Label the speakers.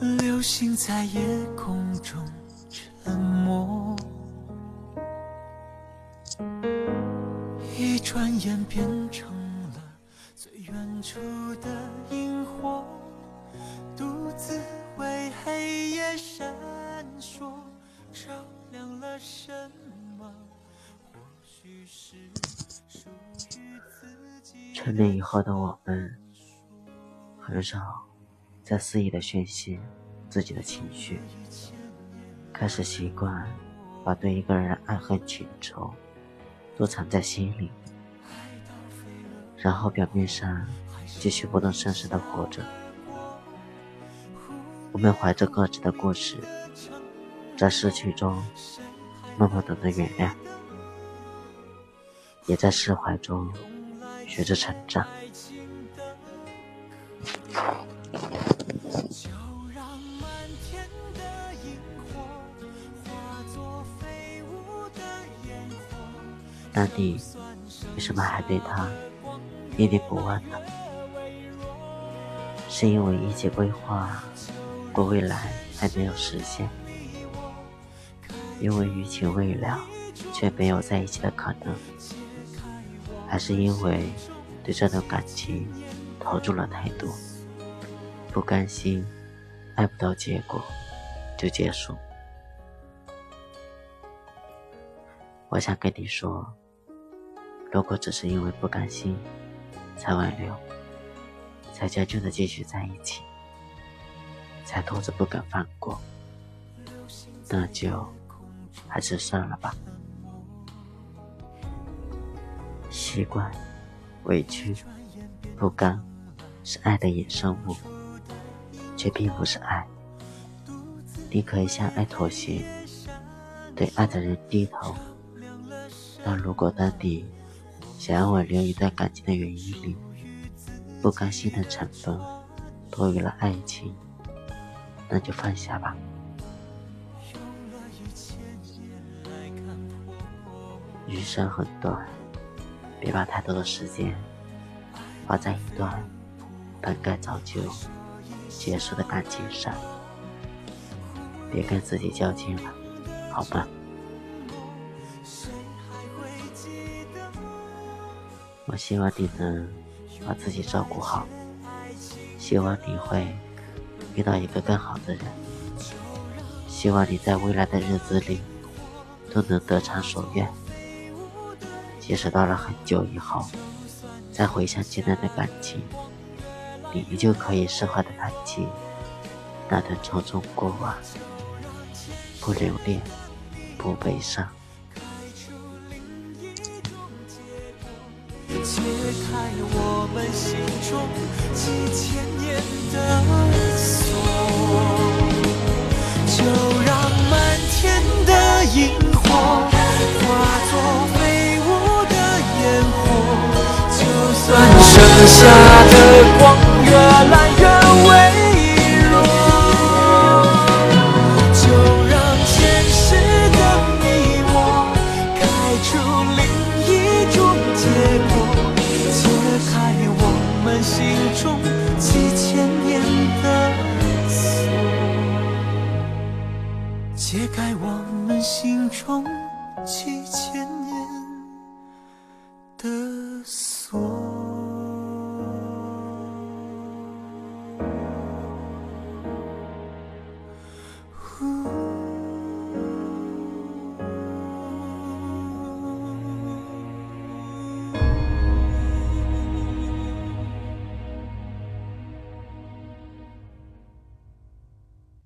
Speaker 1: 流星在夜空中沉默，一转眼变成了最远处的萤火，独自为黑夜闪烁，照亮了什么？或许是属于自己。
Speaker 2: 成年以后的我们，很少在肆意的宣泄自己的情绪，开始习惯把对一个人的爱恨情仇都藏在心里，然后表面上继续不动声色的活着。我们怀着各自的故事，在失去中默默等着原谅，也在释怀中学着成长。那你为什么还对他念念不忘呢？是因为一切规划过未来还没有实现，因为余情未了却没有在一起的可能，还是因为对这段感情投入了太多，不甘心爱不到结果就结束？我想跟你说，如果只是因为不甘心才挽留，才将就的继续在一起，才拖着不肯放过，那就还是算了吧。习惯、委屈、不甘是爱的衍生物，却并不是爱。你可以向爱妥协，对爱的人低头。但如果当你想要挽留一段感情的原因里，不甘心的成分多于了爱情，那就放下吧。余生很短，别把太多的时间花在一段本该早就结束的感情上，别跟自己较劲了，好吗？我希望你能把自己照顾好，希望你会遇到一个更好的人，希望你在未来的日子里都能得偿所愿。即使到了很久以后，再回想起那段感情，你依旧可以释怀的谈起那段匆匆过往，不留恋，不悲伤。
Speaker 1: 解开我们心中几千年的锁，就让满天的萤火化作飞舞的烟火。就算剩下的光越来中几千年的锁，解开我们心中几千年的锁。